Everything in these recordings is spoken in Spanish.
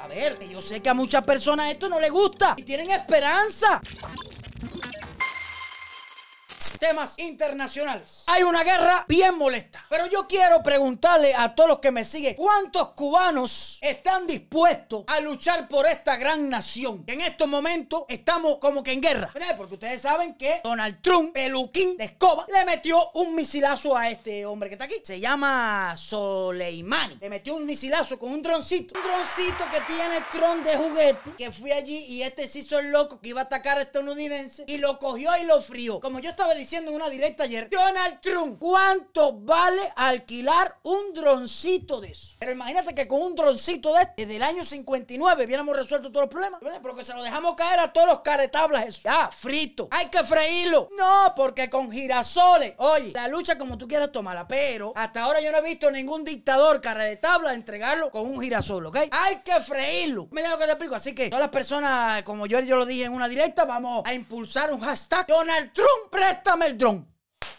A ver, yo sé que a muchas personas esto no les gusta y tienen esperanza temas internacionales. Hay una guerra bien molesta. Pero yo quiero preguntarle a todos los que me siguen, ¿cuántos cubanos están dispuestos a luchar por esta gran nación? Que en estos momentos estamos como que en guerra. ¿Verdad? Porque ustedes saben que Donald Trump, peluquín de escoba, le metió un misilazo a este hombre que está aquí. Se llama Soleimani. Le metió un misilazo con un droncito. Un droncito que tiene tron de juguete. Que fui allí y este se hizo el loco que iba a atacar a estadounidense. Y lo cogió y lo frió. Como yo estaba diciendo en una directa ayer, Donald Trump, ¿cuánto vale alquilar un droncito de eso? Pero imagínate que con un droncito de este, desde el año 59, hubiéramos resuelto todos los problemas. Pero que se lo dejamos caer a todos los caretablas eso. Ya, frito. Hay que freírlo. No, porque con girasoles, oye, la lucha como tú quieras tomarla, pero hasta ahora yo no he visto ningún dictador cara de tabla entregarlo con un girasol, ¿ok? Hay que freírlo. Me dejo que te explico. Así que todas las personas, como yo, yo lo dije en una directa, vamos a impulsar un hashtag. Donald Trump, préstame el dron.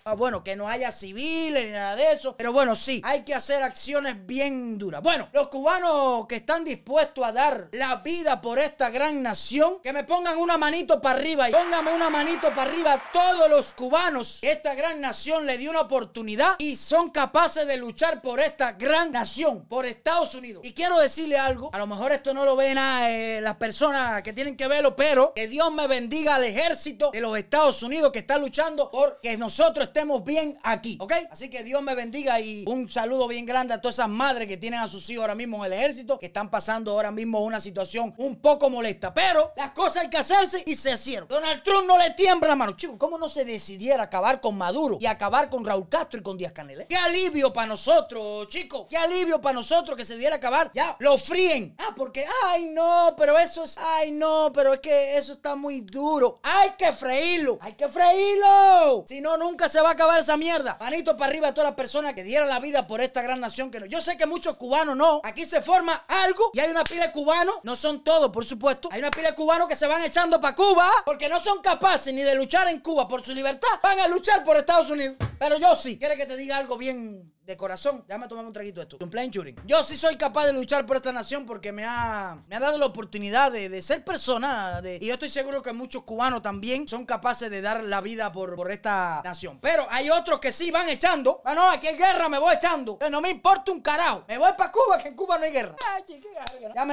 Ah, bueno, que no haya civiles ni nada de eso. Pero bueno, sí, hay que hacer acciones bien duras. Bueno, los cubanos que están dispuestos a dar la vida por esta gran nación, que me pongan una manito para arriba y póngame una manito para arriba a todos los cubanos. Esta gran nación le dio una oportunidad y son capaces de luchar por esta gran nación, por Estados Unidos. Y quiero decirle algo, a lo mejor esto no lo ven eh, las personas que tienen que verlo, pero que Dios me bendiga al ejército de los Estados Unidos que está luchando por que nosotros estemos bien aquí, ¿ok? Así que Dios me bendiga y un saludo bien grande a todas esas madres que tienen a sus hijos ahora mismo en el ejército, que están pasando ahora mismo una situación un poco molesta. Pero las cosas hay que hacerse y se hicieron. Donald Trump no le tiembla la mano. Chicos, ¿cómo no se decidiera acabar con Maduro y acabar con Raúl Castro y con Díaz Canel? eh? Qué alivio para nosotros, chicos. Qué alivio para nosotros que se diera acabar. Ya, lo fríen. Ah, porque, ay, no, pero eso es, ay, no, pero es que eso está muy duro. Hay que freírlo. Hay que freírlo. Si no, nunca se va a acabar esa mierda. Manito para arriba a todas las personas que dieran la vida por esta gran nación que no. Yo sé que muchos cubanos no. Aquí se forma algo y hay una pila de cubanos. No son todos, por supuesto. Hay una pila de cubanos que se van echando para Cuba porque no son capaces ni de luchar en Cuba por su libertad. Van a luchar por Estados Unidos. Pero yo sí. ¿Quieres que te diga algo bien de corazón? Déjame tomar un traguito de esto. Un shooting. Yo sí soy capaz de luchar por esta nación porque me ha, me ha dado la oportunidad de, de ser persona. de- y yo estoy seguro que muchos cubanos también son capaces de dar la vida por, por esta nación. Pero hay otros que sí van echando. Ah, no, aquí hay guerra, me voy echando. No me importa un carajo. Me voy para Cuba, que en Cuba no hay guerra. Ay, qué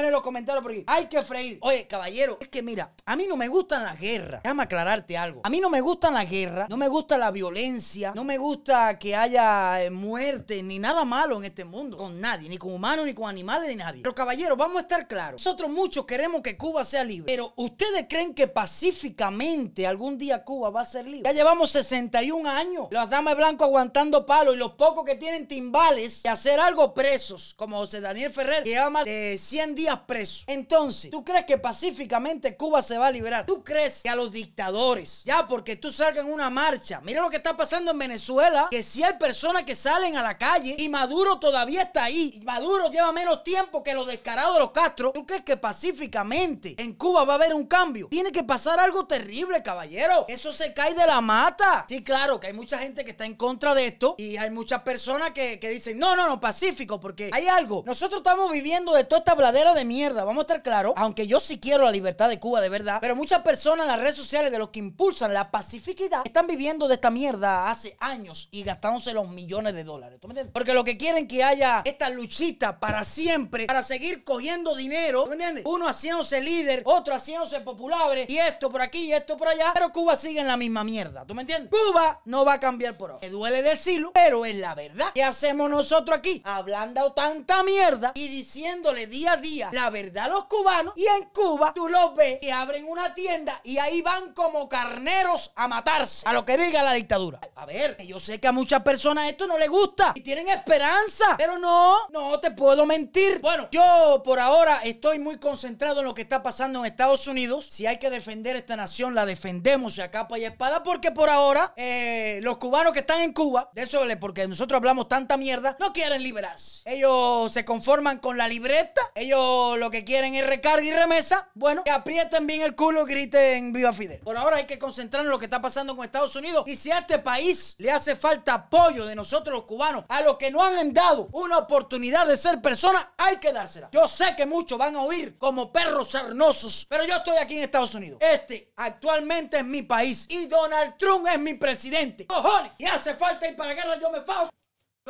en los comentarios por aquí. Hay que freír. Oye, caballero, es que mira, a mí no me gustan las guerras. Déjame aclararte algo. A mí no me gustan las guerras, no me gusta la violencia, no me gusta que haya eh, muerte ni nada malo en este mundo. Con nadie, ni con humanos, ni con animales, ni nadie. Pero caballero, vamos a estar claros. Nosotros muchos queremos que Cuba sea libre. Pero ¿ustedes creen que pacíficamente algún día Cuba va a ser libre? Ya llevamos 61 años. Las damas blancos aguantando palos y los pocos que tienen timbales y hacer algo presos, como José Daniel Ferrer, que lleva más de 100 días preso. Entonces, ¿tú crees que pacíficamente Cuba se va a liberar? ¿Tú crees que a los dictadores, ya porque tú salgas en una marcha, mira lo que está pasando en Venezuela, que si hay personas que salen a la calle y Maduro todavía está ahí, y Maduro lleva menos tiempo que los descarados de los Castro, ¿tú crees que pacíficamente en Cuba va a haber un cambio? Tiene que pasar algo terrible, caballero. Eso se cae de la mata. Sí, claro, que hay mucha gente que está en contra de esto y hay muchas personas que, que dicen, no, no, no, pacífico, porque hay algo. Nosotros estamos viviendo de toda esta bladera de mierda, vamos a estar claros, aunque yo sí quiero la libertad de Cuba de verdad, pero muchas personas en las redes sociales de los que impulsan la pacificidad están viviendo de esta mierda hace años y gastándose los millones de dólares. ¿Tú me entiendes? Porque lo que quieren que haya esta luchita para siempre, para seguir cogiendo dinero, ¿tú me entiendes? Uno haciéndose líder, otro haciéndose populares, y esto por aquí y esto por allá, pero Cuba sigue en la misma mierda, ¿tú me entiendes? Cuba no va a cambiar por ahora. Me duele decirlo, pero es la verdad. ¿Qué hacemos nosotros aquí? Hablando tanta mierda y diciéndole día a día la verdad a los cubanos, y en Cuba tú los ves que abren una tienda y ahí van como carneros a matarse, a lo que diga la dictadura. A ver, yo sé que a muchas personas esto no les gusta y tienen esperanza, pero no, no te puedo mentir. Bueno, yo por ahora estoy muy concentrado en lo que está pasando en Estados Unidos. Si hay que defender esta nación, la defendemos a capa y espada, porque por ahora eh, los cubanos que están en Cuba, de eso, porque nosotros hablamos tanta mierda, no quieren liberarse. Ellos se conforman con la libreta, ellos lo que quieren es recarga y remesa. Bueno, que aprieten bien el culo y griten viva Fidel. Por ahora hay que concentrarnos en lo que está pasando con Estados Unidos y si a este país le hace falta apoyo de nosotros los cubanos a los que no han dado una oportunidad de ser personas, hay que dársela. Yo sé que muchos van a oír como perros sarnosos, pero yo estoy aquí en Estados Unidos. Este actualmente es mi país y Donald Trump es mi presidente. ¡Cojones! Y hace falta ir para la guerra, yo me fago.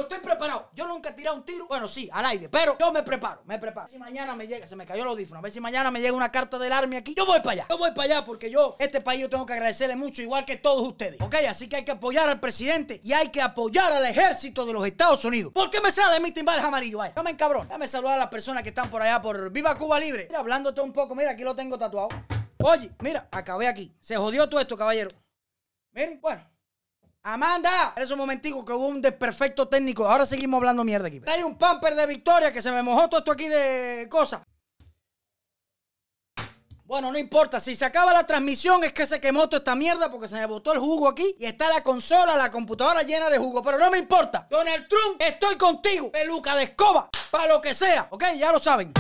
Estoy preparado. Yo nunca he tirado un tiro. Bueno, sí, al aire. Pero yo me preparo, me preparo. Si mañana me llega, se me cayó el audífono. A ver si mañana me llega una carta del Army aquí. Yo voy para allá. Yo voy para allá porque yo, este país, yo tengo que agradecerle mucho, igual que todos ustedes. ¿Ok? Así que hay que apoyar al presidente y hay que apoyar al ejército de los Estados Unidos. ¿Por qué me sale mi timbal amarillo? Vaya, dame cabrón. Dame saludar a las personas que están por allá por Viva Cuba Libre. Mira, hablándote un poco. Mira, aquí lo tengo tatuado. Oye, mira, acabé aquí. Se jodió todo esto, caballero. Miren, bueno. Amanda, eres un momentico que hubo un desperfecto técnico. Ahora seguimos hablando mierda aquí. Hay un pamper de victoria que se me mojó todo esto aquí de cosas. Bueno, no importa. Si se acaba la transmisión es que se quemó toda esta mierda porque se me botó el jugo aquí y está la consola, la computadora llena de jugo. Pero no me importa. Donald Trump, estoy contigo. Peluca de escoba. Para lo que sea. ¿Ok? Ya lo saben.